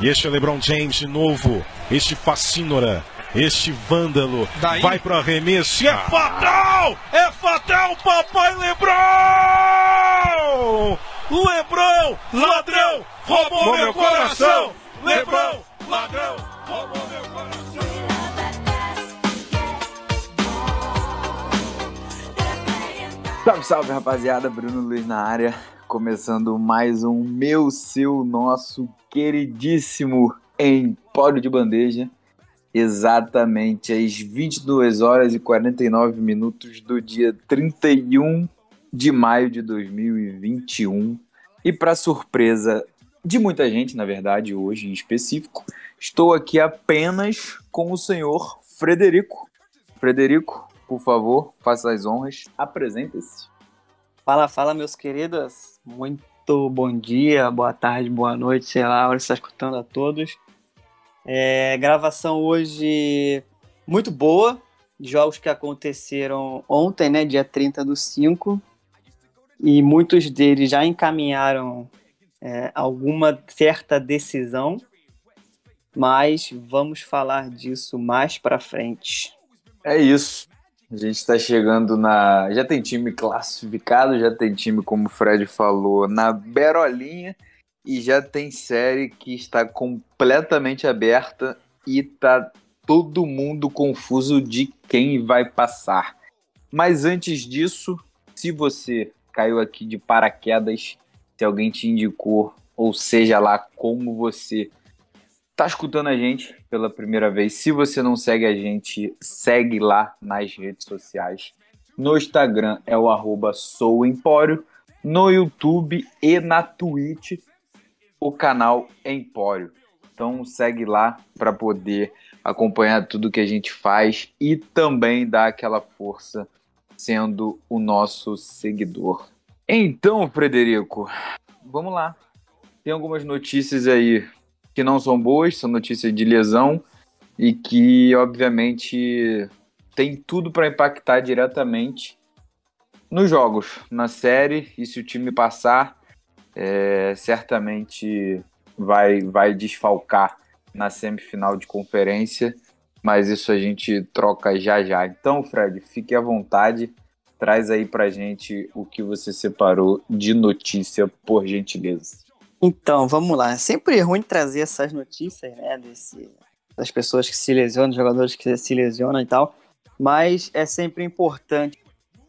E este é LeBron James de novo. Este fascínora. Este vândalo. Daí? Vai pro arremesso. E é fatal! É fatal, papai LeBron! LeBron, ladrão, roubou meu coração! LeBron, ladrão, roubou meu coração! Salve, salve rapaziada, Bruno Luiz na área, começando mais um meu, seu, nosso queridíssimo Empório de Bandeja, exatamente às 22 horas e 49 minutos do dia 31 de maio de 2021. E para surpresa de muita gente, na verdade, hoje em específico, estou aqui apenas com o senhor Frederico. Frederico, por favor, faça as honras, apresente-se. Fala, fala, meus queridos. Muito bom dia, boa tarde, boa noite, sei lá, a hora que você está escutando a todos. É, gravação hoje muito boa, jogos que aconteceram ontem, né, dia 30 do 5, e muitos deles já encaminharam é, alguma certa decisão, mas vamos falar disso mais para frente. É isso. A gente está chegando na. Já tem time classificado, já tem time, como o Fred falou, na berolinha e já tem série que está completamente aberta e tá todo mundo confuso de quem vai passar. Mas antes disso, se você caiu aqui de paraquedas, se alguém te indicou, ou seja lá como você tá escutando a gente pela primeira vez, se você não segue a gente, segue lá nas redes sociais. No Instagram é o arroba souempório, no YouTube e na Twitch o canal Empório. Então segue lá para poder acompanhar tudo que a gente faz e também dar aquela força sendo o nosso seguidor. Então, Frederico, vamos lá. Tem algumas notícias aí que não são boas, são notícias de lesão e que, obviamente, tem tudo para impactar diretamente nos jogos, na série. E se o time passar, é, certamente vai, vai desfalcar na semifinal de conferência, mas isso a gente troca já já. Então, Fred, fique à vontade, traz aí pra gente o que você separou de notícia, por gentileza. Então, vamos lá. É sempre ruim trazer essas notícias, né, desse, das pessoas que se lesionam, jogadores que se lesionam e tal, mas é sempre importante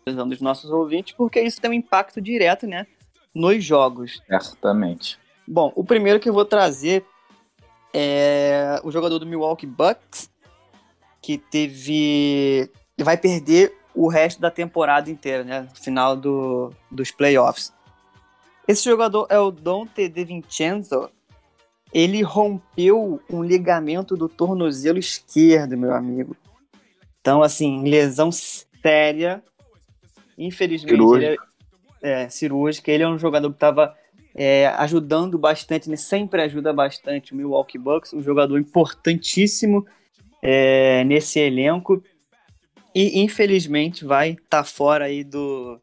dos nossos ouvintes, porque isso tem um impacto direto, né, nos jogos. Certamente. Bom, o primeiro que eu vou trazer é o jogador do Milwaukee Bucks, que teve. vai perder o resto da temporada inteira, né? No final do, dos playoffs. Esse jogador é o Dante De Vincenzo. Ele rompeu um ligamento do tornozelo esquerdo, meu amigo. Então, assim, lesão séria. Infelizmente, ele é, é, cirúrgica. Ele é um jogador que estava é, ajudando bastante, né? sempre ajuda bastante o Milwaukee Bucks, um jogador importantíssimo é, nesse elenco. E infelizmente vai estar tá fora aí do,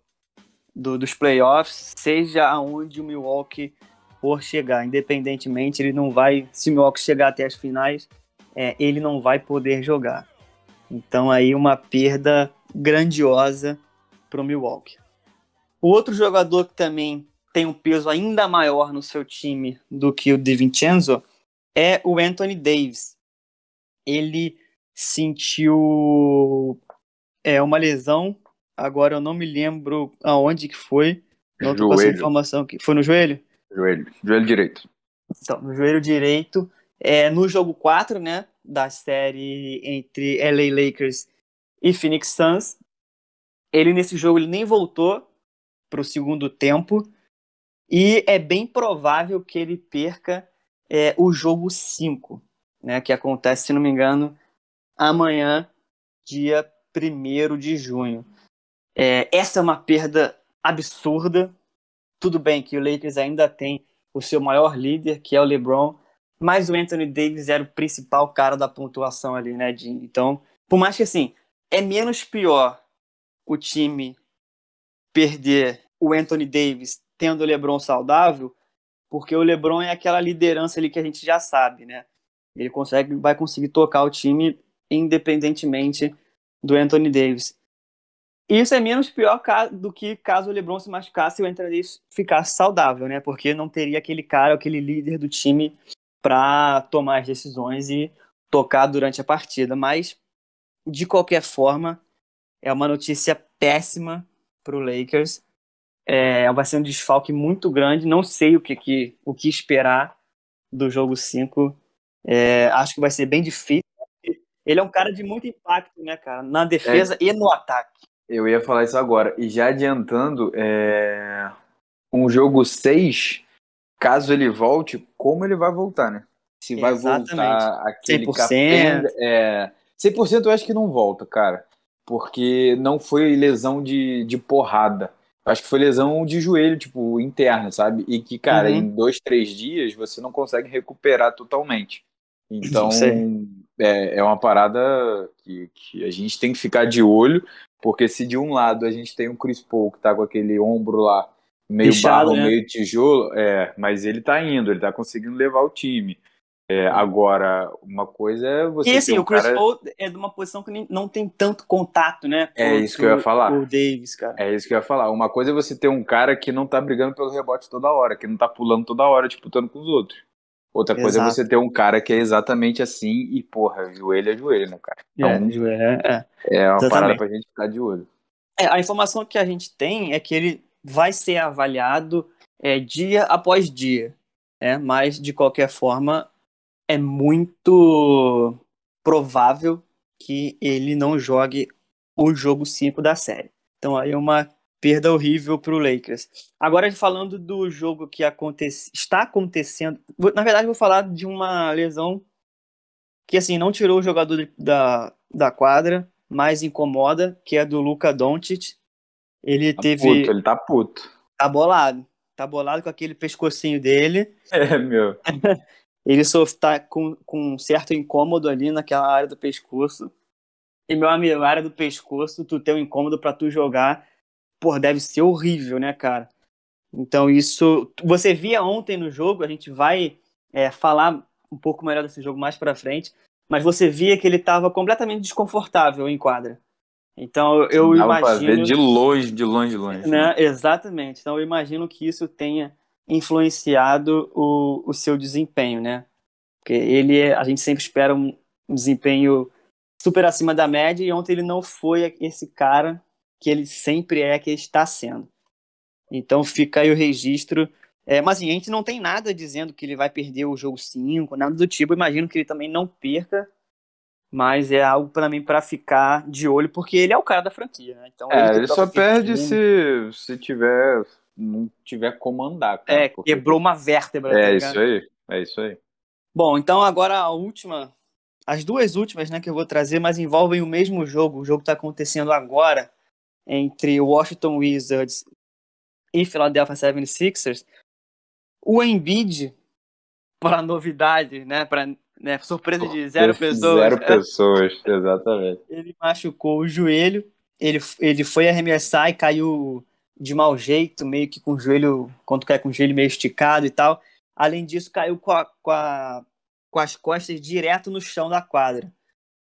do, dos playoffs, seja aonde o Milwaukee for chegar. Independentemente, ele não vai. Se o Milwaukee chegar até as finais, é, ele não vai poder jogar. Então aí uma perda grandiosa para o Milwaukee. Outro jogador que também tem um peso ainda maior no seu time do que o De Vincenzo é o Anthony Davis. Ele sentiu é, uma lesão, agora eu não me lembro aonde que foi. Não tô com essa informação aqui. Foi no joelho? Joelho, joelho direito. Então, no joelho direito. É, no jogo 4, né, da série entre LA Lakers e Phoenix Suns, ele nesse jogo ele nem voltou para o segundo tempo e é bem provável que ele perca é, o jogo 5, né, que acontece, se não me engano, amanhã, dia 1 de junho. É, essa é uma perda absurda. Tudo bem que o Lakers ainda tem o seu maior líder, que é o LeBron, mas o Anthony Davis era o principal cara da pontuação ali, né, Jim? Então, por mais que assim, é menos pior o time perder o Anthony Davis tendo o LeBron saudável, porque o LeBron é aquela liderança ali que a gente já sabe, né? Ele consegue, vai conseguir tocar o time independentemente do Anthony Davis. Isso é menos pior do que caso o LeBron se machucasse e o Anthony Davis ficasse saudável, né? Porque não teria aquele cara, aquele líder do time para tomar as decisões e tocar durante a partida. Mas, de qualquer forma, é uma notícia péssima para o Lakers. É, vai ser um desfalque muito grande. Não sei o que, que o que esperar do jogo 5. É, acho que vai ser bem difícil. Ele é um cara de muito impacto, né, cara? Na defesa é. e no ataque. Eu ia falar isso agora. E já adiantando, é... um jogo 6, caso ele volte, como ele vai voltar, né? Se vai Exatamente. voltar aquele 100%. Capenda, é... 100% eu acho que não volta, cara. Porque não foi lesão de, de porrada. Eu acho que foi lesão de joelho, tipo, interna, sabe? E que, cara, uhum. em dois, três dias você não consegue recuperar totalmente. Então, é, é uma parada que, que a gente tem que ficar de olho. Porque se de um lado a gente tem o Chris Paul que tá com aquele ombro lá, meio Bichado, barro, né? meio tijolo, é, mas ele tá indo, ele tá conseguindo levar o time. É, agora, uma coisa é você. E assim, um o Chris cara... Paul é de uma posição que não tem tanto contato, né? É isso que eu ia falar. O Davis, cara. É isso que eu ia falar. Uma coisa é você ter um cara que não tá brigando pelo rebote toda hora, que não tá pulando toda hora, disputando com os outros. Outra Exato. coisa é você ter um cara que é exatamente assim e, porra, joelho é joelho, né, cara? Então, é, joelho é. É, é uma exatamente. parada pra gente ficar de olho. É, a informação que a gente tem é que ele vai ser avaliado é, dia após dia, é, mas de qualquer forma é muito provável que ele não jogue o jogo 5 da série. Então aí é uma perda horrível para o Lakers. Agora falando do jogo que acontece, está acontecendo, na verdade vou falar de uma lesão que assim não tirou o jogador da, da quadra, mas incomoda, que é do Luca Doncic. Ele tá teve puto, ele tá puto. Tá bolado. Tá bolado com aquele pescocinho dele. É, meu. ele só tá com, com um certo incômodo ali naquela área do pescoço. E, meu amigo, área do pescoço, tu tem um incômodo para tu jogar pô, deve ser horrível, né, cara? Então isso, você via ontem no jogo, a gente vai é, falar um pouco melhor desse jogo mais para frente, mas você via que ele estava completamente desconfortável em quadra. Então eu imagino de longe, de longe, de longe. Né? Exatamente. Então eu imagino que isso tenha influenciado o, o seu desempenho, né? Porque ele, é, a gente sempre espera um, um desempenho super acima da média e ontem ele não foi esse cara que ele sempre é que está sendo. Então fica aí o registro. É, mas assim, a gente não tem nada dizendo que ele vai perder o jogo 5, nada do tipo. imagino que ele também não perca, mas é algo para mim para ficar de olho, porque ele é o cara da franquia, né? Então, é, ele, ele só perde se, se tiver não tiver comandar. Cara, é, porque... quebrou uma vértebra. É tá isso aí, é isso aí. Bom, então agora a última, as duas últimas, né, que eu vou trazer, mas envolvem o mesmo jogo. O jogo está acontecendo agora entre Washington Wizards e Philadelphia 76ers, o Embiid, para novidade, né, para né, surpresa de zero pessoas. Zero pessoas, exatamente. Ele machucou o joelho, ele, ele foi arremessar e caiu de mau jeito, meio que com o joelho, quando cai com o joelho meio esticado e tal. Além disso, caiu com, a, com, a, com as costas direto no chão da quadra.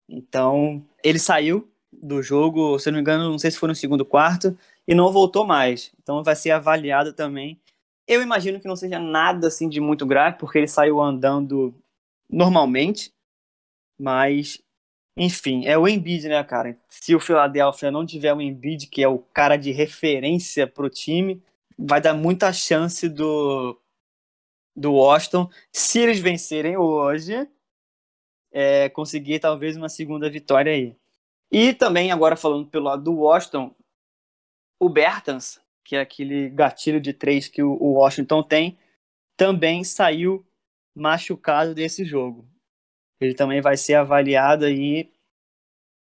Então, ele saiu, do jogo, se não me engano, não sei se foi no segundo quarto, e não voltou mais. Então vai ser avaliado também. Eu imagino que não seja nada assim de muito grave, porque ele saiu andando normalmente, mas enfim, é o Embiid, né, cara? Se o Philadelphia não tiver o Embiid, que é o cara de referência pro time, vai dar muita chance do do Washington, se eles vencerem hoje, é, conseguir talvez uma segunda vitória aí. E também, agora falando pelo lado do Washington, o Bertans, que é aquele gatilho de três que o Washington tem, também saiu machucado desse jogo. Ele também vai ser avaliado aí.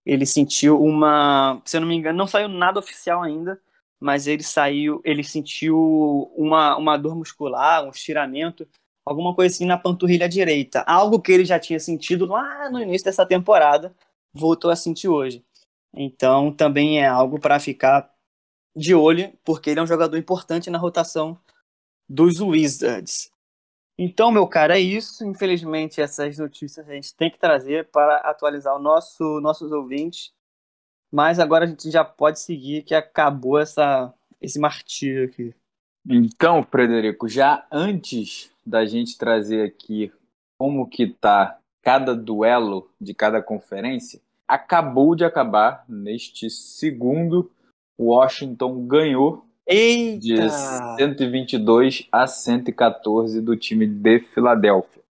Ele sentiu uma. Se eu não me engano, não saiu nada oficial ainda, mas ele saiu. Ele sentiu uma, uma dor muscular, um estiramento, alguma coisa assim na panturrilha direita. Algo que ele já tinha sentido lá no início dessa temporada, voltou a sentir hoje. Então também é algo para ficar de olho, porque ele é um jogador importante na rotação dos Wizards. Então, meu cara, é isso. Infelizmente, essas notícias a gente tem que trazer para atualizar o nosso, nossos ouvintes. Mas agora a gente já pode seguir que acabou essa, esse martírio aqui. Então, Frederico, já antes da gente trazer aqui como que tá cada duelo de cada conferência, acabou de acabar neste segundo. Washington ganhou Eita! de 122 a 114 do time de Filadélfia.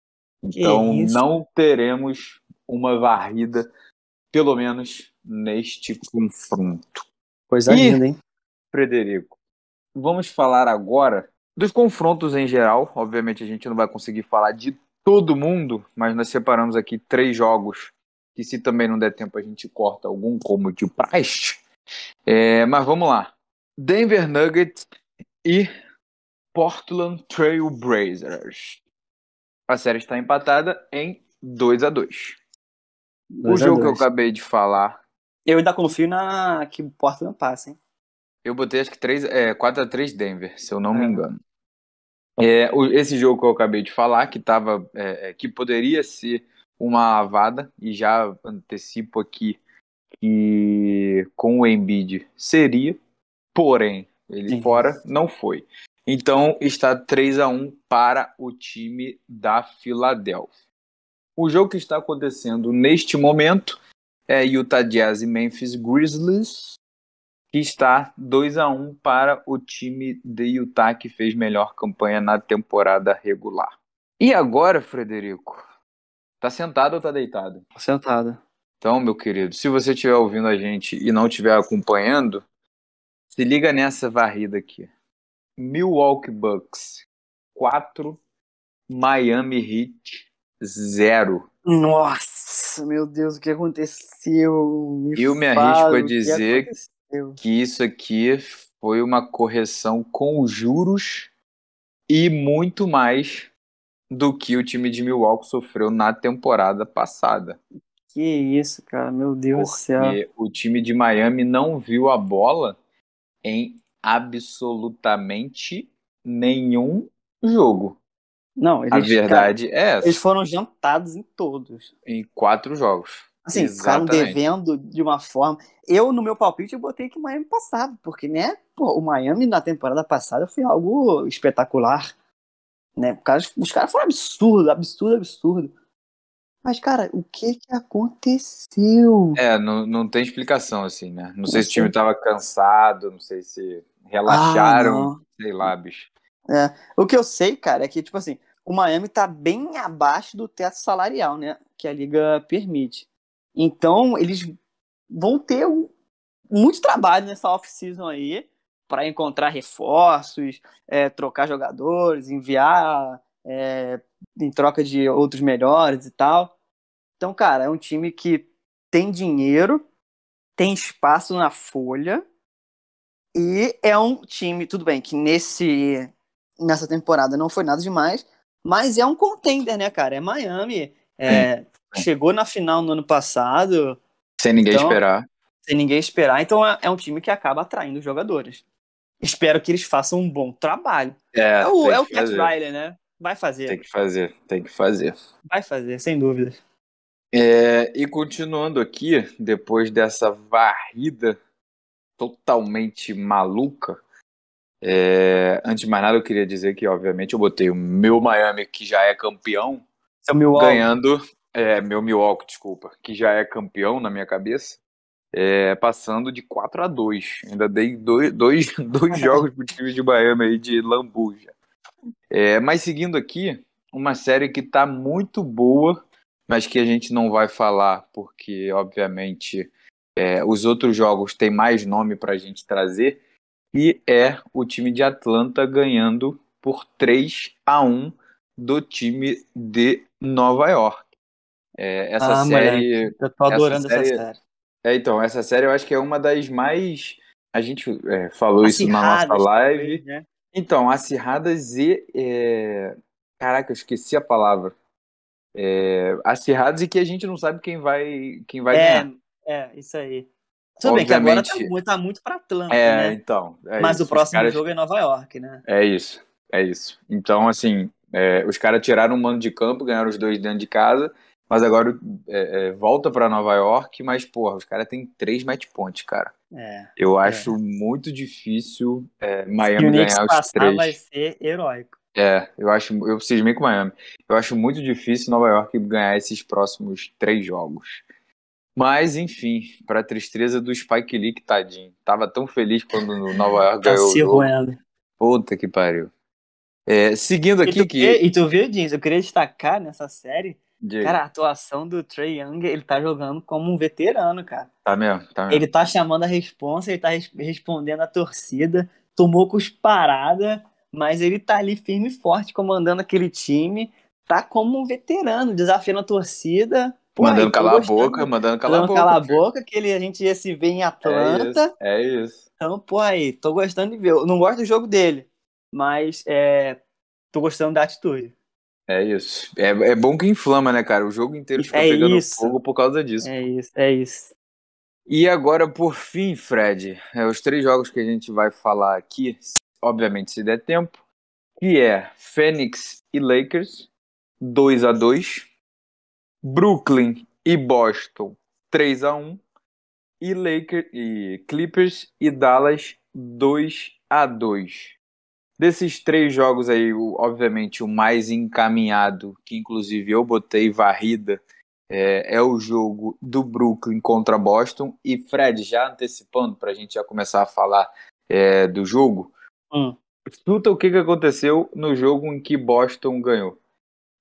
Então não teremos uma varrida, pelo menos neste confronto. Coisa Ih. linda, hein? Frederico, vamos falar agora dos confrontos em geral. Obviamente a gente não vai conseguir falar de todo mundo, mas nós separamos aqui três jogos que se também não der tempo a gente corta algum como de praxe. É, mas vamos lá. Denver Nuggets e Portland Trail Blazers. A série está empatada em 2 a 2 O Dois a jogo que eu acabei de falar Eu ainda confio na que o Portland passa, hein? Eu botei acho que 3, é, 4x3 Denver, se eu não me É. engano. É, o- esse jogo que eu acabei de falar, que, tava, é, é, que poderia ser uma lavada, e já antecipo aqui que com o Embiid seria, porém, ele Sim. fora não foi. Então está 3 a 1 para o time da Filadélfia. O jogo que está acontecendo neste momento é Utah Jazz e Memphis Grizzlies que está 2 a 1 para o time de Utah que fez melhor campanha na temporada regular. E agora, Frederico, tá sentado ou tá deitado? Sentado. Então, meu querido, se você estiver ouvindo a gente e não estiver acompanhando, se liga nessa varrida aqui. Milwaukee Bucks 4, Miami Heat 0. Nossa, meu Deus, o que aconteceu? Me Eu me arrisco a dizer que isso aqui foi uma correção com juros e muito mais do que o time de Milwaukee sofreu na temporada passada. Que isso, cara, meu Deus do céu. Porque o time de Miami não viu a bola em absolutamente nenhum jogo. Não, A eles, verdade é cara, essa, eles foram jantados em todos. em quatro jogos. Assim, ficaram devendo de uma forma. Eu, no meu palpite, eu botei que o Miami passava, porque, né, pô, o Miami na temporada passada foi algo espetacular. Né? Os caras, foram absurdo, absurdo, absurdo. Mas, cara, o que que aconteceu? É, não, não tem explicação assim, né? Não Não sei se o sei. time tava cansado, não sei se Ah, relaxaram, não. sei lá, bicho. O que eu sei, cara, é que, tipo assim, o Miami tá bem abaixo do teto salarial, né? Que a liga permite. Então, eles vão ter um- muito trabalho nessa off-season aí para encontrar reforços, é, trocar jogadores, enviar é, em troca de outros melhores e tal. Então, cara, é um time que tem dinheiro, tem espaço na folha e é um time, tudo bem, que nesse nessa temporada não foi nada demais, mas é um contender, né, cara? É Miami. é, chegou na final no ano passado, Sem ninguém Então, esperar. sem ninguém esperar, então é, é um time que acaba atraindo jogadores. Espero que eles façam um bom trabalho. É, É o, é o Cat. Riley, né? Vai fazer, Tem que fazer, tem que fazer. vai fazer, sem dúvida. É, e continuando aqui, depois dessa varrida totalmente maluca, é, antes de mais nada eu queria dizer que, obviamente, eu botei o meu Miami, que já é campeão, Seu ganhando, é, meu Milwaukee, desculpa, que já é campeão na minha cabeça, é, passando de 4 a 2 Ainda dei dois, dois, dois jogos pro time de Miami aí de lambuja. É, mas seguindo aqui, uma série que tá muito boa, mas que a gente não vai falar porque, obviamente, é, os outros jogos têm mais nome pra gente trazer, e é o time de Atlanta ganhando por 3 a 1 do time de Nova York. É, essa Ah, série. Eu tô adorando essa série- série. É, então, essa série eu acho que é uma das mais. A gente é, falou isso na nossa Acirradas, live. talvez, né? Então, acirradas e. é, Caraca, eu esqueci a palavra. É, Acirradas e que a gente não sabe quem vai, quem vai É, ganhar. é, isso aí. Tudo bem que agora tá muito, tá muito pra Atlanta, É, né? então. é Mas isso, o próximo caras- jogo é Nova York, né? É isso, é isso. Então, assim, É, os caras tiraram um mando de campo, ganharam os dois dentro de casa, mas agora é, é, volta para Nova York, mas, porra, os caras têm três match points, cara. É. Eu acho muito difícil é, Miami ganhar os três. vai ser heróico. É, eu acho, eu cismei com Miami. Eu acho muito difícil Nova York ganhar esses próximos três jogos. Mas, enfim, para tristeza do Spike Lee, que tadinho. Tava tão feliz quando Nova York Tá ganhou se roendo. Puta que pariu. É, seguindo E aqui tu, que. e, e tu viu, Jeans, eu queria destacar nessa série, Diga. cara, a atuação do Trey Young, ele tá jogando como um veterano, cara. tá mesmo, tá mesmo. Ele tá chamando a responsa, ele tá res- respondendo a torcida, tomou cusparada, mas ele tá ali firme e forte, comandando aquele time, tá como um veterano, desafiando a torcida. Pô, mandando aí, calar a boca, mandando calar a Mandando boca. calar a boca, que ele, a gente ia se ver em É Atlanta. isso, é isso. Então, pô, aí, tô gostando de ver. Eu não gosto do jogo dele, mas é, tô gostando da atitude. É isso. É, é bom que inflama, né, cara? O jogo inteiro fica É pegando isso. fogo por causa disso. É isso, é isso. E agora, por fim, Fred, é, os três jogos que a gente vai falar aqui, obviamente, se der tempo, que é Phoenix e Lakers, 2 a 2 Brooklyn e Boston, 3 a 1 e Lakers e Clippers e Dallas, 2 a 2 Desses três jogos aí, o- obviamente, o mais encaminhado, que inclusive eu botei varrida, é, é o jogo do Brooklyn contra Boston. E Fred, já antecipando para a gente já começar a falar é, do jogo, Hum. o que, que aconteceu no jogo em que Boston ganhou.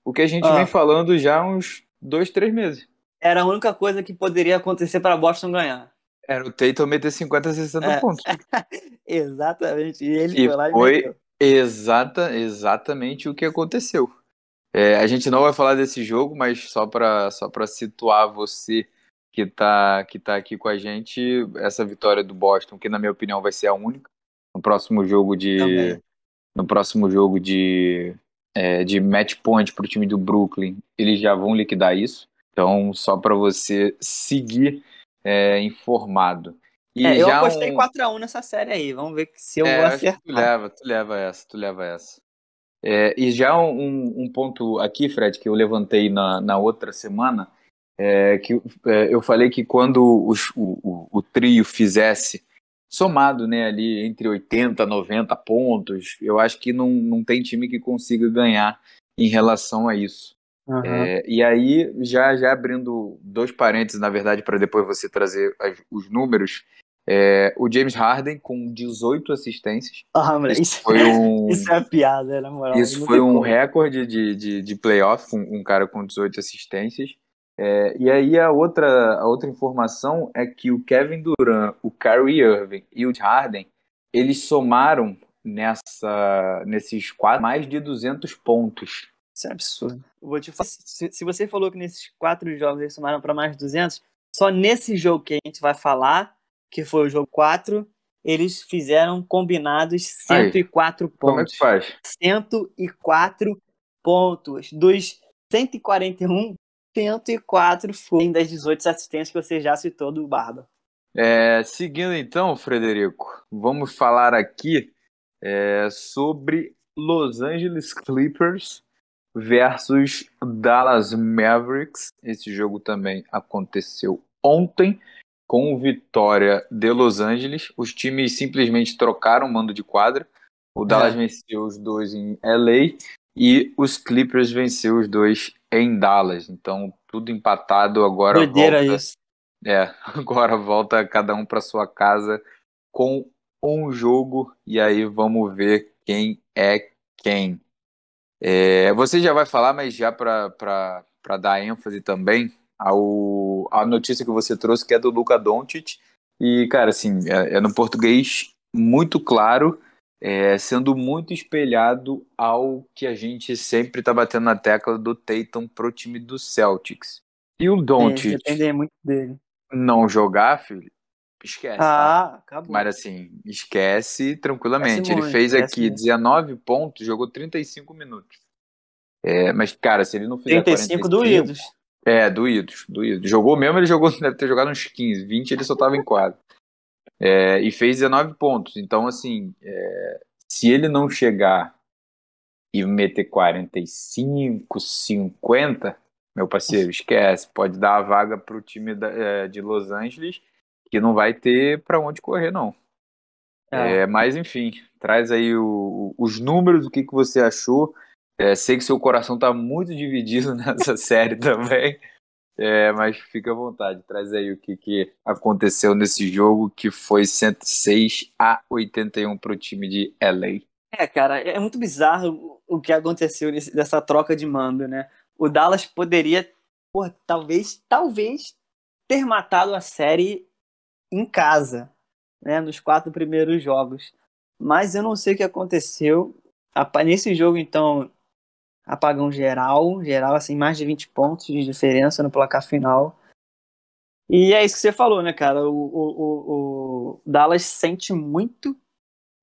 O que a gente Ah. vem falando já há uns dois, três meses. Era a única coisa que poderia acontecer para Boston ganhar. Era o Tatum meter 50, 60 É. pontos. Exatamente. E ele E foi lá e foi- meteu. Exata, exatamente o que aconteceu. É, a gente não vai falar desse jogo, mas só para só pra situar você que tá, que tá aqui com a gente, essa vitória do Boston, que na minha opinião vai ser a única, no próximo jogo de. Também. No próximo jogo de, é, de match point para o time do Brooklyn, eles já vão liquidar isso. Então, só para você seguir é, informado. É, eu apostei um- 4x1 nessa série aí. Vamos ver se eu é, vou acertar. tu leva, tu leva essa, tu leva essa. É, e já um, um ponto aqui, Fred, que eu levantei na, na outra semana, é que é, eu falei que quando os- o, o, o trio fizesse somado né, ali entre 80 e 90 pontos, eu acho que não, não tem time que consiga ganhar em relação a isso. Aham. É, e aí, já, já abrindo dois parênteses, na verdade, para depois você trazer as- os números, é, o James Harden com 18 assistências. Ah, moleque, isso, foi um, isso é piada, na moral. isso foi um como. recorde de, de, de playoff, um, um cara com 18 assistências. É, e aí a outra, a outra informação é que o Kevin Durant, o Kyrie Irving e o Harden, eles somaram nessa, nesses quatro mais de 200 pontos. Isso é absurdo. Eu Vou te falar, se, se você falou que nesses quatro jogos eles somaram para mais de 200, só nesse jogo que a gente vai falar, que foi o jogo 4, eles fizeram combinados 104 Como é pontos. que faz? 104 pontos. Dos 141, 104 foram das 18 assistências que você já citou do Barba. É, seguindo então, Frederico, vamos falar aqui é, sobre Los Angeles Clippers versus Dallas Mavericks. Esse jogo também aconteceu ontem com vitória de Los Angeles. Os times simplesmente trocaram o mando de quadra. O Dallas É. venceu os dois em LA e os Clippers venceu os dois em Dallas. Então tudo empatado agora. Doideira volta- isso. é, agora volta cada um para sua casa com um jogo e aí vamos ver quem é quem. É, você já vai falar, mas já para dar ênfase também ao, a notícia que você trouxe, que é do Luca Doncic. E, cara, assim, é, é no português muito claro, é, sendo muito espelhado ao que a gente sempre está batendo na tecla do Tatum pro time do Celtics. E o Doncic muito dele. não jogar, filho, esquece. tá? Ah, acabou. Mas assim, esquece tranquilamente. Esquece Ele muito, fez esquece aqui muito. 19 pontos, jogou 35 minutos. É, mas, cara, se ele não fizer 35 45, doídos. É, doídos, doídos. Jogou mesmo, ele jogou, deve ter jogado uns 15, 20 ele só tava em quadro. É, e fez 19 pontos. Então, assim, é, se ele não chegar e meter 45, 50, meu parceiro, esquece. Pode dar a vaga para o time da, é, de Los Angeles, que não vai ter para onde correr, não. É. é. mas, enfim, traz aí o, os números, o que, que você achou. É, sei que seu coração está muito dividido nessa série também. É, mas fica à vontade, traz aí o que, que aconteceu nesse jogo, que foi 106 a 81 para o time de LA. É, cara, é muito bizarro o que aconteceu nesse, nessa troca de mando, né? O Dallas poderia, por, talvez, talvez, ter matado a série em casa, né? Nos quatro primeiros jogos. Mas eu não sei o que aconteceu. Nesse jogo, então, apagão geral, geral, assim, mais de 20 pontos de diferença no placar final. E é isso que você falou, né, cara? O, o, o, Dallas sente muito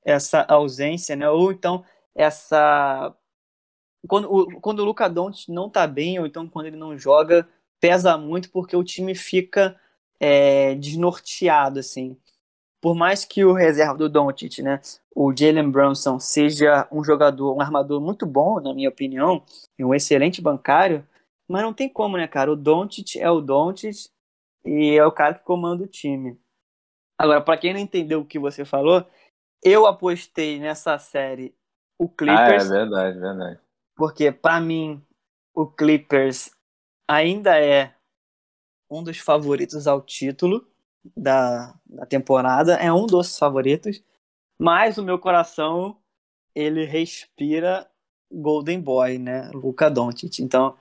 essa ausência, né? Ou então essa. Quando o, quando o Luca Doncic não tá bem, ou então quando ele não joga, pesa muito porque o time fica é, desnorteado, assim por mais que o reserva do Doncic, né, o Jalen Brunson seja um jogador, um armador muito bom, na minha opinião, e um excelente bancário, mas não tem como, né, cara? O Doncic é o Doncic e é o cara que comanda o time. Agora, para quem não entendeu o que você falou, eu apostei nessa série o Clippers. Ah, é verdade, verdade. Porque para mim o Clippers ainda é um dos favoritos ao título da, da temporada, é um dos favoritos, mas o meu coração ele respira Golden Boy, né? Luca Doncic. Então,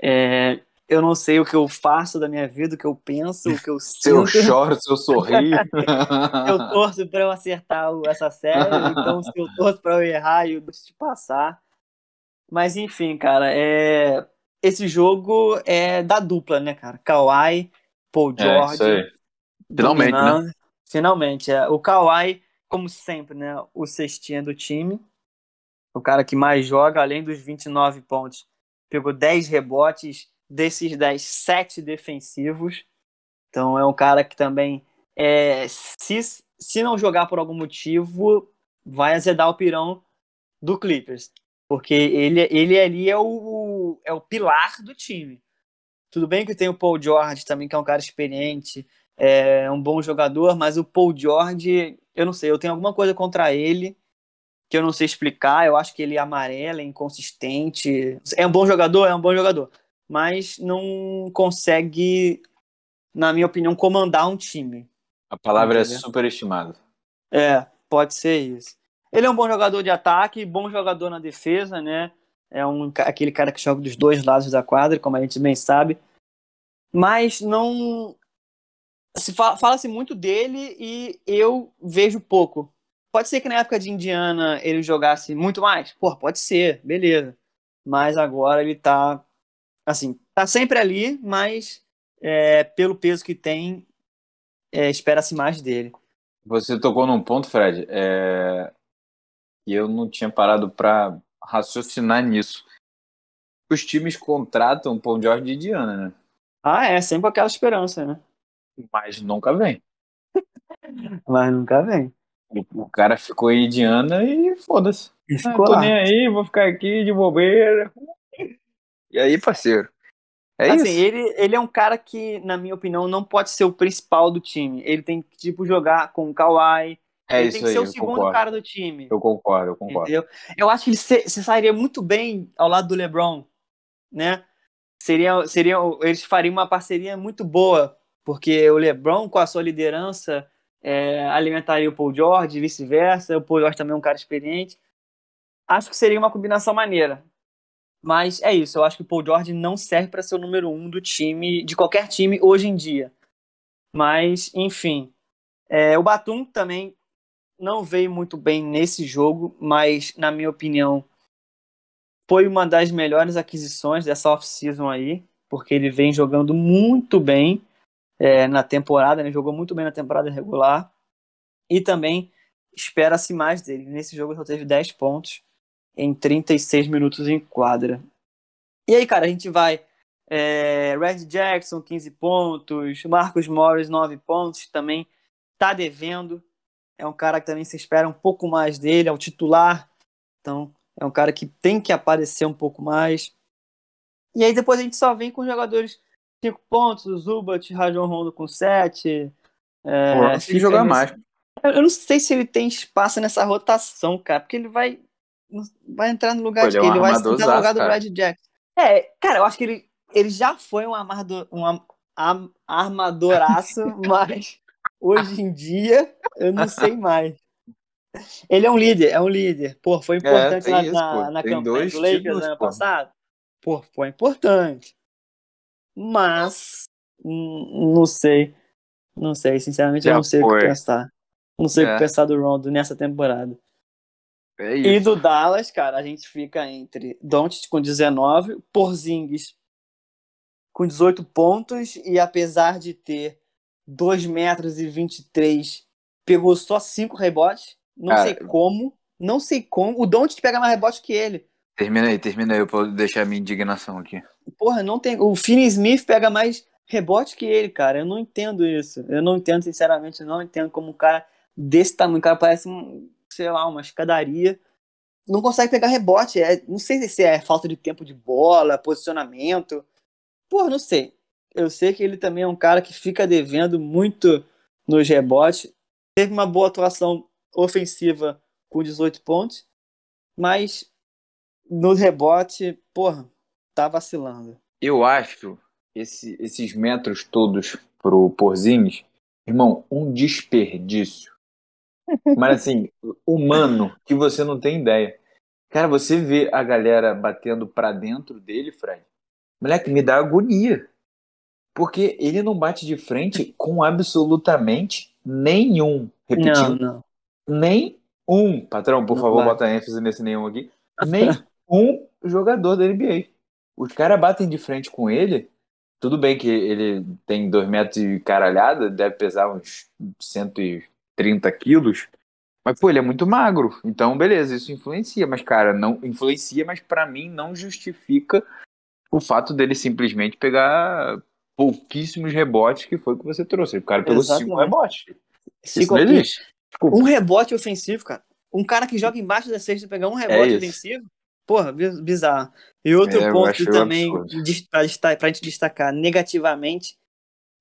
é, eu não sei o que eu faço da minha vida, o que eu penso, o que eu sinto. Se eu choro, se eu sorrio. eu torço para eu acertar essa série, então se eu torço para eu errar e eu deixo de passar. Mas enfim, cara, é... esse jogo é da dupla, né, cara? Kawhi, Paul é, George. É, Finalmente, né? né? Finalmente. É. O Kawhi, como sempre, né? O cestinha do time. O cara que mais joga, além dos 29 pontos. Pegou 10 rebotes, desses 10, 7 defensivos. Então é um cara que também, é, se, se não jogar por algum motivo, vai azedar o pirão do Clippers. Porque ele, ele ali é o, é o pilar do time. Tudo bem que tem o Paul George também, que é um cara experiente, é um bom jogador, mas o Paul George, eu não sei, eu tenho alguma coisa contra ele que eu não sei explicar. Eu acho que ele é amarelo, é inconsistente. É um bom jogador, é um bom jogador, mas não consegue, na minha opinião, comandar um time. A palavra é Entendeu? é superestimado. É, pode ser isso. Ele é um bom jogador de ataque, bom jogador na defesa, né? É um, aquele cara que joga dos dois lados da quadra, como a gente bem sabe. Mas não se fala, fala-se muito dele e eu vejo pouco. Pode ser que na época de Indiana ele jogasse muito mais? Pô, pode ser, beleza. Mas agora ele tá. Assim, tá sempre ali, mas é, pelo peso que tem, é, espera-se mais dele. Você tocou num ponto, Fred, é... e eu não tinha parado para raciocinar nisso. Os times contratam o Paul George de Indiana, né? Ah, é, sempre aquela esperança, né? Mas nunca vem. Mas nunca vem. O, cara ficou em Indiana e foda-se. Ah, tô lá. nem aí, vou ficar aqui de bobeira. E aí, parceiro? É assim, isso. Ele, ele é um cara que, na minha opinião, não pode ser o principal do time. Ele tem que, tipo, jogar com o Kawhi. É ele isso tem que aí, ser o segundo concordo. cara do time. Eu concordo, eu concordo. Entendeu? Eu acho que ele se, se sairia muito bem ao lado do LeBron, né? Seria, seria, eles fariam uma parceria muito boa porque o LeBron, com a sua liderança, é, alimentaria o Paul George vice-versa. O Paul George também é um cara experiente. Acho que seria uma combinação maneira. Mas é isso, eu acho que o Paul George não serve para ser o número um do time, de qualquer time hoje em dia. Mas, enfim. É, o Batum também não veio muito bem nesse jogo, mas, na minha opinião, foi uma das melhores aquisições dessa off-season aí, porque ele vem jogando muito bem é, na temporada, né? jogou muito bem na temporada regular. E também espera-se mais dele. Nesse jogo só teve 10 pontos em 36 minutos em quadra. E aí, cara, a gente vai. É, Red Jackson, 15 pontos. Marcos Morris, 9 pontos. Também tá devendo. É um cara que também se espera um pouco mais dele, é o titular. Então, É um cara que tem que aparecer um pouco mais. E aí depois a gente só vem com jogadores 5 pontos, o Zubat, Rajon Rondo com 7. É, Pô, que jogar mais. Eu não sei se ele tem espaço nessa rotação, cara, porque ele vai vai entrar no lugar Pô, de ele é um Ele vai entrar no lugar do. Brad Jackson. É, cara, eu acho que ele, ele já foi um, armador, um am- armadoraço, mas hoje em dia eu não sei mais. Ele é um líder, é um líder. Pô, foi importante tem na, isso, na, na campanha do Lakers ano pô. passado. Pô, foi importante. Mas, hum, não sei. Não sei, sinceramente, eu não sei o que pensar. Não sei o É. que pensar do Rondo nessa temporada. É E do Dallas, cara, a gente fica entre Doncic com 19, Porzingis com 18 pontos e apesar de ter 2 metros e 23, pegou só 5 rebotes. Não Cara. sei como, não sei como. O Doncic pega mais rebote que ele. Termina aí, termina aí eu deixar a minha indignação aqui. Porra, não tem. O Finney Smith pega mais rebote que ele, cara. Eu não entendo isso. Eu não entendo, sinceramente, eu não entendo como um cara desse tamanho, o cara parece um, sei lá, uma escadaria. Não consegue pegar rebote. É, não sei se é falta de tempo de bola, posicionamento. Porra, não sei. Eu sei que ele também é um cara que fica devendo muito nos rebotes. Teve uma boa atuação ofensiva com 18 pontos, mas no rebote, porra, tá vacilando. Eu acho esse- esses metros todos pro Porzingis, irmão, um desperdício. Mas assim, humano, que você não tem ideia. Cara, você vê a galera batendo pra dentro dele, Fred. Moleque, me dá agonia. Porque ele não bate de frente com absolutamente nenhum. Repetindo, Não, não. nem um, patrão, por Não favor, bate. bota ênfase nesse nenhum aqui, nem um jogador da NBA. Os caras batem de frente com ele, tudo bem que ele tem dois metros e caralhada, deve pesar uns 130 quilos, mas, pô, ele é muito magro, então, beleza, isso influencia, mas, cara, não influencia, mas pra mim não justifica o fato dele simplesmente pegar pouquíssimos rebotes que foi o que você trouxe. O cara pegou cinco Exatamente. rebotes. Cinco aqui. existe. Desculpa. Um rebote ofensivo, cara. Um cara que joga embaixo da cesta pegar um rebote É ofensivo, porra, bi- bizarro. E outro É, ponto também pra gente destacar negativamente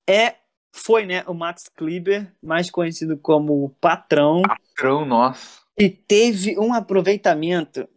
é foi, né, o Max Kleber, mais conhecido como o patrão, Patrão nosso. e teve um aproveitamento,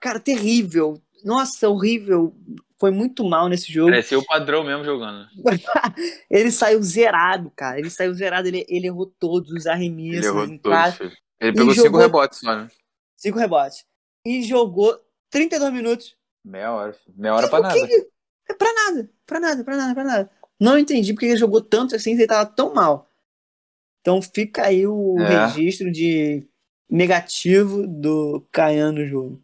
cara, terrível. Nossa, horrível. Foi muito mal nesse jogo. Parecia o padrão mesmo jogando. Ele saiu zerado, cara. Ele saiu zerado, ele, ele errou todos os Ele arremessos errou em todos. Ele pegou cinco jogou- rebotes só, né? Cinco rebotes. E jogou 32 minutos. Meia hora. Meia hora pra nada. que É pra nada, pra nada, pra nada, pra nada. Não entendi porque ele jogou tanto assim se ele tava tão mal. Então fica aí o É. registro de negativo do Caian no jogo.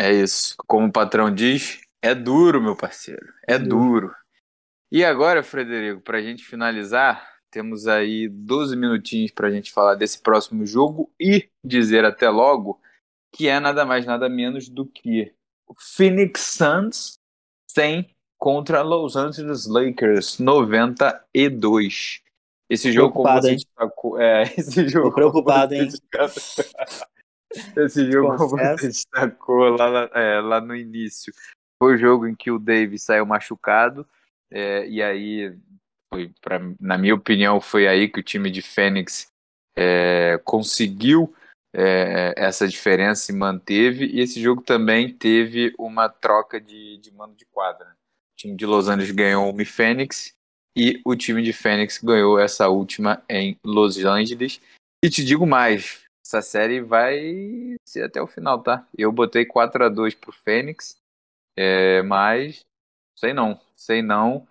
É isso. Como o patrão diz, é duro, meu parceiro. É duro. E agora, Frederico, pra gente finalizar, temos aí 12 minutinhos pra gente falar desse próximo jogo e dizer até logo que é nada mais, nada menos do que o Phoenix Suns 100 contra Los Angeles Lakers 92. Esse jogo, como Preocupado, você hein? destacou, é, esse jogo, Tô preocupado, como hein? você destacou- Esse jogo, como você destacou lá, é, lá no início, foi o jogo em que o Davis saiu machucado, é, e aí, foi pra, na minha opinião, foi aí que o time de Fênix é, conseguiu é, essa diferença e manteve. E esse jogo também teve uma troca de, de mando de quadra. O time de Los Angeles ganhou uma em Fênix e o time de Fênix ganhou essa última em Los Angeles. E te digo mais, essa série vai ser até o final, tá? Eu botei 4 a 2 pro Fênix, é, mas sei não, sei não.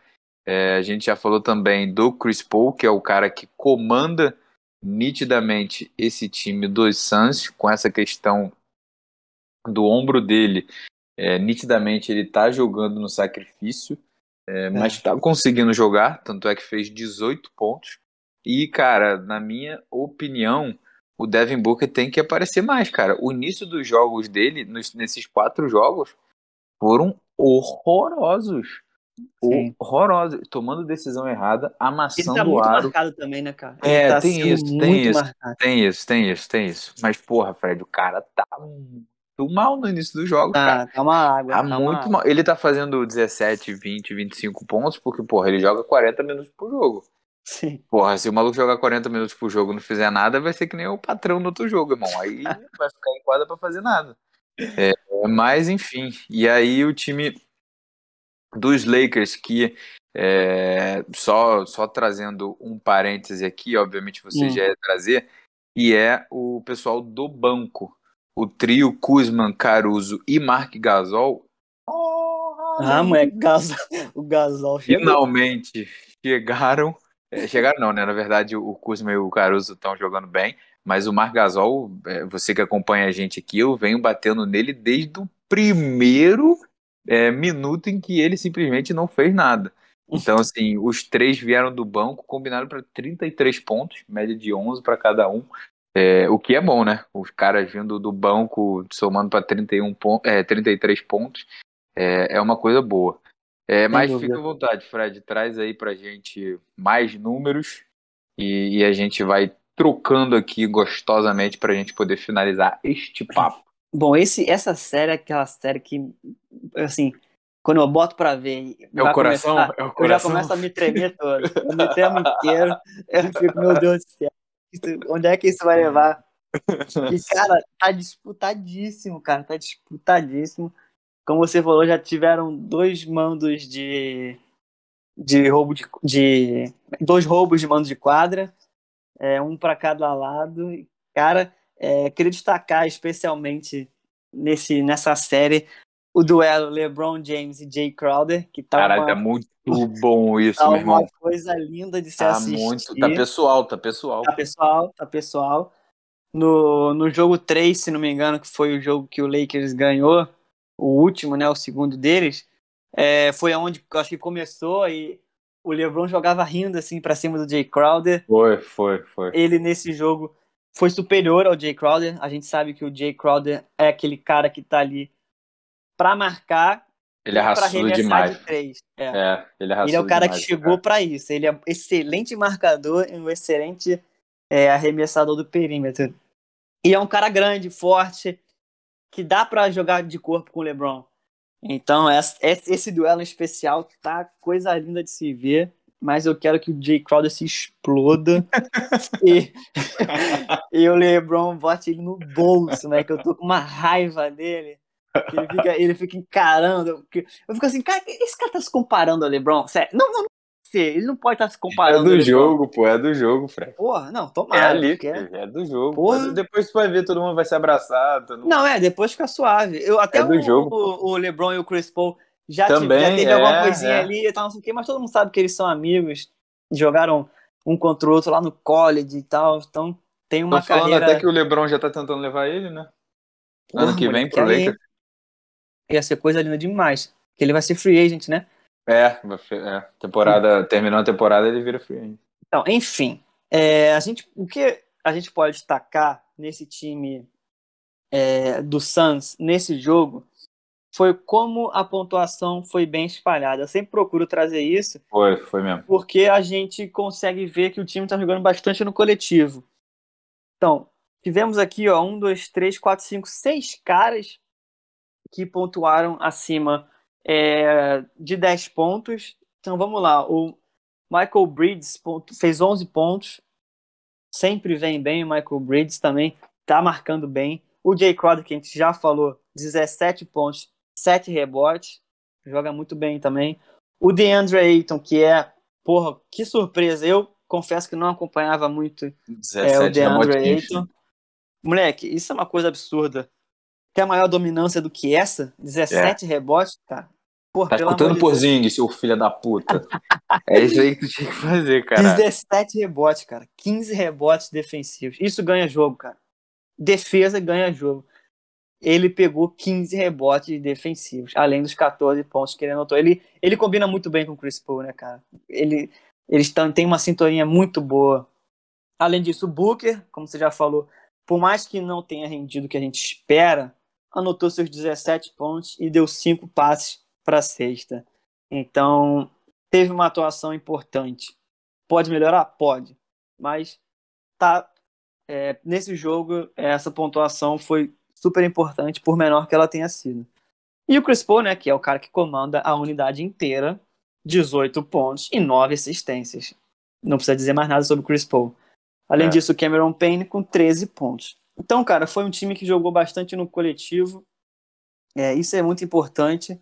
É, a gente já falou também do Chris Paul, que é o cara que comanda nitidamente esse time dos Suns, com essa questão do ombro dele. É, nitidamente ele tá jogando no sacrifício, é, mas tá conseguindo jogar, tanto é que fez 18 pontos. E, cara, na minha opinião, o Devin Booker tem que aparecer mais, cara. O início dos jogos dele, nos- nesses quatro jogos, foram horrorosos. Sim. Horrorosos. Tomando decisão errada, Ele amassando tá o muito aro. marcado também, né, cara? É, Ele tá tem isso, tem muito isso. marcado. Tem isso, tem isso, tem isso. Mas, porra, Fred, o cara tá mal no início do jogo, Tá, cara. tá uma água. Tá tá muito água. mal. Ele tá fazendo 17, 20, 25 pontos, porque, porra, ele joga 40 minutos por jogo. Sim. Porra, se o maluco jogar 40 minutos por jogo e não fizer nada, vai ser que nem o patrão no outro jogo, irmão. Aí vai ficar em quadra pra fazer nada. É, mas, enfim. E aí o time dos Lakers, que é, só, só trazendo um parêntese aqui, obviamente você Hum. já ia trazer, e é o pessoal do banco. O trio Kuzman, Caruso e Mark Gasol. Ah, moleque, Gasol, o Gasol chegou. finalmente chegaram. é, chegaram não, né? Na verdade, o Kuzma e o Caruso estão jogando bem, mas o Marc Gasol, é, você que acompanha a gente aqui, eu venho batendo nele desde o primeiro é, minuto em que ele simplesmente não fez nada. Então, assim, os três vieram do banco, combinaram para 33 pontos, média de 11 para cada um. É, o que é bom, né? Os caras vindo do banco, somando para 31 pon é, 33 pontos, é, é uma coisa boa. É, mas dúvida. fica à vontade, Fred, traz aí pra gente mais números e, e a gente vai trocando aqui gostosamente pra gente poder finalizar este papo. Bom, esse, essa série é aquela série que, assim, quando eu boto pra ver. É o coração? começar- É o eu já coração? começo a me tremer todo. Eu me tremo inteiro. Eu fico, meu Deus do céu. isso- onde é que isso vai levar? E, cara, tá disputadíssimo, cara. Tá disputadíssimo. Como você falou, já tiveram dois mandos de. de roubo de. de dois roubos de mando de quadra. É, um para cada lado. E, Cara, é, queria destacar especialmente nesse, nessa série o duelo LeBron James e Jay Crowder, que tá Caralho, uma, tá muito bom isso, tá meu irmão. uma coisa linda de se Tá assistir. muito. Tá pessoal, tá pessoal. Tá pessoal, tá pessoal. No, no jogo 3, se não me engano, que foi o jogo que o Lakers ganhou, o último, né, o segundo deles, é, foi onde eu acho que começou e o LeBron jogava rindo assim pra cima do Jay Crowder. Foi, foi, foi. Ele nesse jogo foi superior ao Jay Crowder. A gente sabe que o Jay Crowder é aquele cara que tá ali pra marcar Ele arremessar demais. de. É. É, ele arrasou Ele é o cara demais, que chegou pra isso. Ele é excelente marcador e um excelente é, arremessador do perímetro. E é um cara grande, forte, que dá pra jogar de corpo com o LeBron. Então, esse, esse duelo especial tá coisa linda de se ver. Mas eu quero que o Jay Crowder se exploda e, e o LeBron bote ele no bolso, né? Que eu tô com uma raiva dele. Ele fica, ele fica encarando. Eu fico assim, cara, esse cara tá se comparando ao LeBron? Sério, não, não, não pode ser, ele não pode estar se É comparando. ao do jogo, pô, é do jogo, Fred. Porra, não, É tomara. ali, porque- filho, é do jogo. Porra. Depois tu vai ver, todo mundo vai se abraçar. mundo- Não, é, depois fica suave. Eu, até É do o, jogo, o, o LeBron e o Chris Paul já, tive- Também, já teve é, alguma coisinha é. ali e tal, não sei o quê, mas todo mundo sabe que eles são amigos, jogaram um contra o outro lá no college e tal, então tem uma Tô falando carreira... até que o LeBron já tá tentando levar ele, né? Ano Porra, que vem pro Lakers. Ia ser coisa linda demais. Que ele vai ser free agent, né? É, é, temporada, terminou a temporada, ele vira free agent. Então, enfim, é, a gente, o que a gente pode destacar nesse time é, do Suns, nesse jogo, foi como a pontuação foi bem espalhada. Eu sempre procuro trazer isso, Foi, foi mesmo. porque a gente consegue ver que o time está jogando bastante no coletivo. Então, tivemos aqui, ó, um, dois, três, quatro, cinco, seis caras que pontuaram acima é, de 10 pontos. Então, vamos lá. O Michael Bridges fez 11 pontos. Sempre vem bem o Michael Bridges também. Tá marcando bem. O Jay Crowder, que a gente já falou, 17 pontos, 7 rebotes. Joga muito bem também. O DeAndre Ayton, que é, porra, que surpresa. Eu confesso que não acompanhava muito é, o 17 DeAndre. Ayton. Moleque, isso é uma coisa absurda. Tem a maior dominância do que essa? 17 rebotes, cara. Porra, Tá escutando por. Zing, seu filho da puta. é isso aí que tu tinha que fazer, cara. 17 rebotes, cara. 15 rebotes defensivos. Isso ganha jogo, cara. Defesa ganha jogo. Ele pegou 15 rebotes defensivos, além dos 14 pontos que ele anotou. Ele, ele combina muito bem com o Chris Paul, né, cara? Ele, eles têm uma sintonia muito boa. Além disso, o Booker, como você já falou, por mais que não tenha rendido o que a gente espera, anotou seus 17 pontos e deu 5 passes para a sexta. Então, teve uma atuação importante. Pode melhorar? Pode. Mas tá é, nesse jogo, essa pontuação foi super importante, por menor que ela tenha sido. E o Chris Paul, né, que é o cara que comanda a unidade inteira, 18 pontos e 9 assistências. Não precisa dizer mais nada sobre o Chris Paul. Além É. disso, o Cameron Payne com 13 pontos. Então, cara, foi um time que jogou bastante no coletivo. É, isso é muito importante.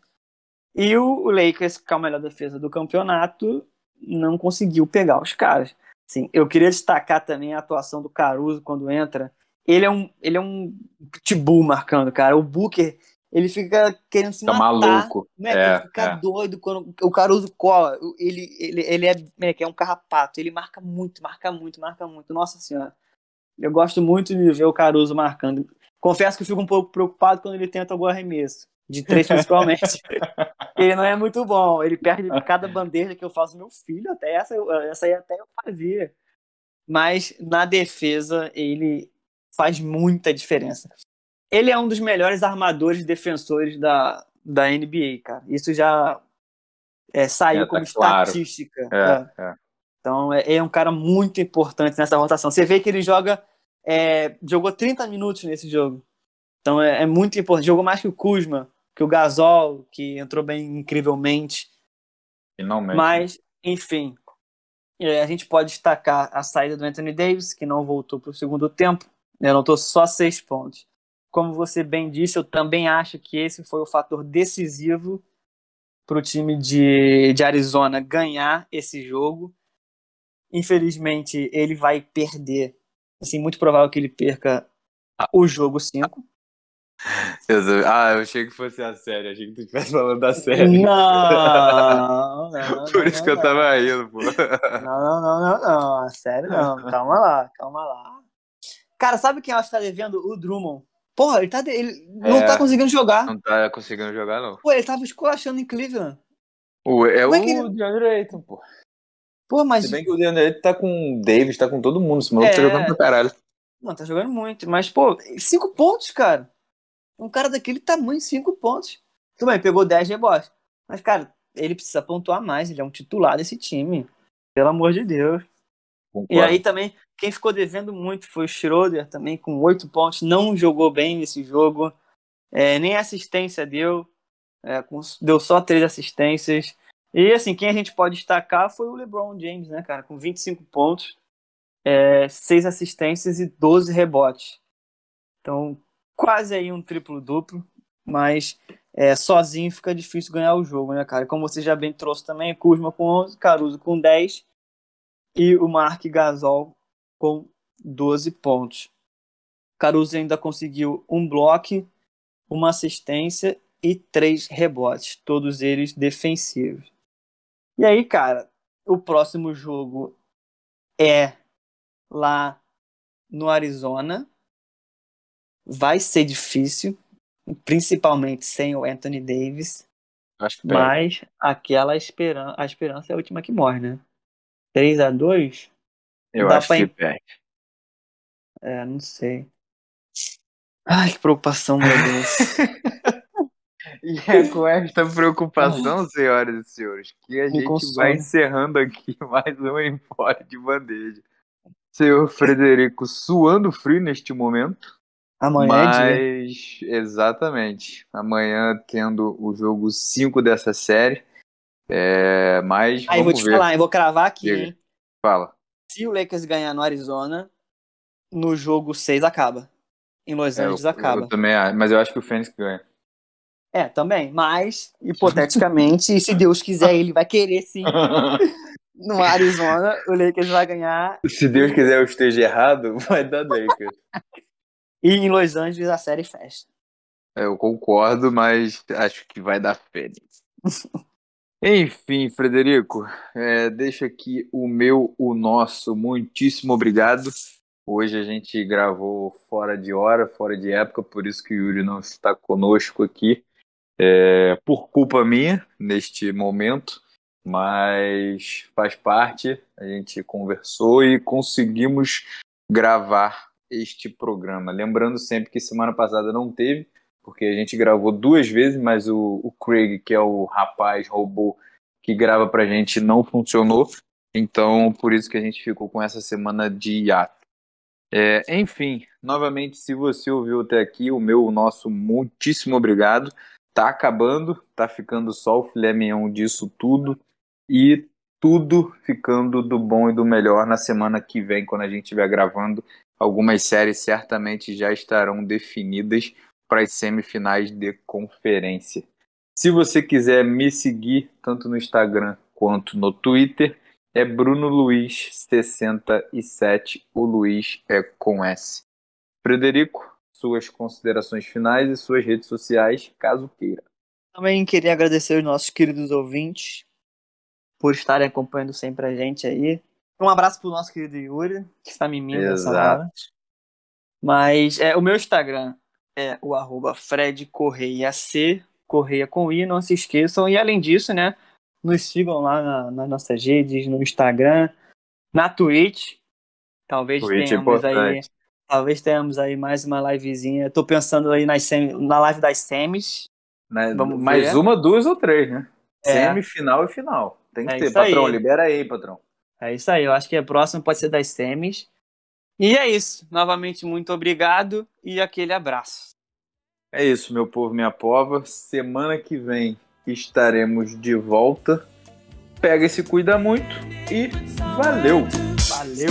E o Lakers, que é a melhor defesa do campeonato, não conseguiu pegar os caras. Sim, eu queria destacar também a atuação do Caruso quando entra. Ele é um, ele é um pitbull marcando, cara. O Booker, ele fica querendo se Tá matar. maluco. Né? É, ele fica é. doido quando o Caruso cola. Ele, ele, ele é, é um carrapato. Ele marca muito, marca muito, marca muito. Nossa senhora. Eu gosto muito de ver o Caruso marcando. Confesso que eu fico um pouco preocupado quando ele tenta algum arremesso. De três, principalmente. ele não é muito bom. Ele perde cada bandeja que eu faço, meu filho, até essa, essa aí até eu fazia. Mas na defesa, ele faz muita diferença. Ele é um dos melhores armadores defensores da, da NBA, cara. Isso já é, saiu É, tá como claro. estatística. É. É, é. Então é, é um cara muito importante nessa rotação. Você vê que ele joga. é, jogou 30 minutos nesse jogo. Então é, muito importante. Jogou mais que o Kuzma, que o Gasol, que entrou bem incrivelmente. Finalmente. Mas, enfim, a gente pode destacar a saída do Anthony Davis, que não voltou para o segundo tempo. Ele anotou só seis pontos. Como você bem disse, eu também acho que esse foi o fator decisivo para o time de, de Arizona ganhar esse jogo. Infelizmente, ele vai perder. Assim, muito provável que ele perca o jogo 5. Eu- Ah, eu achei que fosse a série. Achei que tu estivesse falando da série. Não, não, não, Por isso não, que eu não. tava rindo, pô. Não, não, não, não, não. Sério, não. Calma lá, calma lá. Cara, sabe quem eu acho que tá devendo? O Drummond. Porra, ele, tá de- ele não É. tá conseguindo jogar. Não tá conseguindo jogar, não. Pô, ele ttava esculachando em Cleveland. O, é Como o é que ele- DeAndre Ayton, pô. Pô, mas. Se bem que o DeAndre Ayton tá com o Davis, tá com todo mundo. Esse maluco tá É. jogando pra caralho. Mano, tá jogando muito. Mas, pô, cinco pontos, cara. Um cara daquele tamanho, cinco pontos. Tudo bem, pegou 10 rebotes. Mas, cara, ele precisa pontuar mais. Ele é um titular desse time. Pelo amor de Deus. E Concordo. aí também, quem ficou devendo muito foi o Schroeder, também com oito pontos. Não jogou bem nesse jogo. É, nem assistência deu. É, deu só três assistências. E assim, quem a gente pode destacar foi o LeBron James, né, cara? Com 25 pontos, é, seis assistências e 12 rebotes. Então, quase aí um triplo-duplo. Mas é, sozinho fica difícil ganhar o jogo, né, cara? Como você já bem trouxe também, Kuzma com 11, Caruso com 10 e o Mark Gasol com 12 pontos. Caruso ainda conseguiu um bloco, uma assistência e três rebotes, todos eles defensivos. E aí, cara, o próximo jogo é lá no Arizona. Vai ser difícil, principalmente sem o Anthony Davis, Acho que pega. mas aquela esperança, a esperança é a última que morre, né? 3 a 2 Eu dá acho pra que perde. É, não sei. Ai, que preocupação, meu Deus. E é com esta preocupação, senhoras e senhores, que a Me gente consola. vai encerrando aqui mais um Empório de Bandeja. Senhor Frederico, suando frio neste momento, Amanhã é dia. mas exatamente, amanhã tendo o jogo 5 dessa série, é, mas Aí, vou te ver. falar, eu vou cravar aqui, Diga. hein? Fala. Se o Lakers ganhar no Arizona, no jogo 6 acaba. Em Los É, eu, Angeles acaba. eu também mas eu acho que o Fênix ganha. É, também. Mas, hipoteticamente, se Deus quiser, ele vai querer sim. No Arizona, o Lakers vai ganhar. Se Deus quiser eu esteja errado, vai dar Lakers. E em Los Angeles a série fecha. Eu concordo, mas acho que vai dar Fênix. Enfim, Frederico, é, deixa aqui o meu, o nosso, muitíssimo obrigado. Hoje a gente gravou fora de hora, fora de época, por isso que o Yuri não está conosco aqui, é, por culpa minha neste momento, mas faz parte. A gente conversou e conseguimos gravar este programa. Lembrando sempre que semana passada não teve, porque a gente gravou duas vezes, mas o, o Craig, que é o rapaz robô que grava pra gente, não funcionou. Então, por isso que a gente ficou com essa semana de hiato. É, enfim, Novamente, se você ouviu até aqui, o meu, o nosso muitíssimo obrigado. Tá acabando, tá ficando só o filé mignon disso tudo e tudo ficando do bom e do melhor na semana que vem, quando a gente estiver gravando. Algumas séries certamente já estarão definidas para as semifinais de conferência. Se você quiser me seguir tanto no Instagram quanto no Twitter, é Bruno Luiz 67, o Luiz é com S. Frederico, suas considerações finais e suas redes sociais, caso queira. Também queria agradecer os nossos queridos ouvintes por estarem acompanhando sempre a gente aí. Um abraço pro nosso querido Yuri, que está me mimindo nessa hora. Mas é, o meu Instagram é o arroba Fred Correia C, Correia com I, não se esqueçam. E além disso, né, nos sigam lá na, nas nossas redes, no Instagram, na Twitch. Talvez Twitch é tenhamos é aí. Talvez tenhamos aí mais uma livezinha. Tô pensando aí nas na live das semis. Né, Vamos mais uma, duas ou três, né? É. Semifinal e final. Tem que é ter, patrão. Aí. Libera aí, patrão. É isso aí. Eu acho que a próxima pode ser das semis. E é isso. Novamente, muito obrigado e aquele abraço. É isso, meu povo, minha pova. Semana que vem estaremos de volta. Pega e se cuida muito e valeu! Valeu!